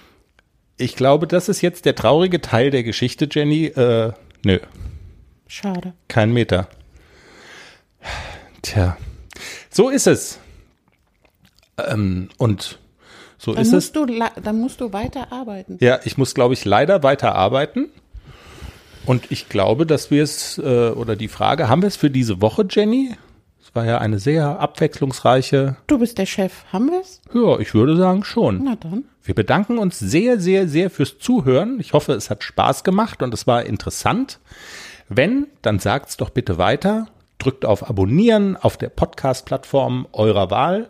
Ich glaube, das ist jetzt der traurige Teil der Geschichte, Jenny. Äh, nö. Schade. Kein Meter. Tja, so ist es. Ähm, und so Dann ist es. musst, du, dann musst du weiter arbeiten. Ja, ich muss, glaube ich, leider weiter arbeiten. Und ich glaube, dass wir es, äh, oder die Frage, haben wir es für diese Woche, Jenny? Es war ja eine sehr abwechslungsreiche, Du bist der Chef. Haben wir es? ja, ich würde sagen schon. Na dann. Wir bedanken uns sehr, sehr, sehr fürs Zuhören. Ich hoffe, es hat Spaß gemacht und es war interessant. Wenn, dann sagt's doch bitte weiter. Drückt auf Abonnieren auf der Podcast-Plattform eurer Wahl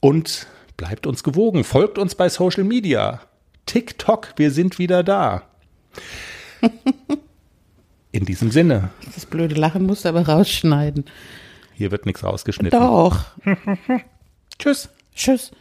und bleibt uns gewogen. Folgt uns bei Social Media. TikTok, wir sind wieder da. In diesem Sinne, Das blöde Lachen musst du aber rausschneiden. Hier wird nichts rausgeschnitten. Doch. Tschüss. Tschüss.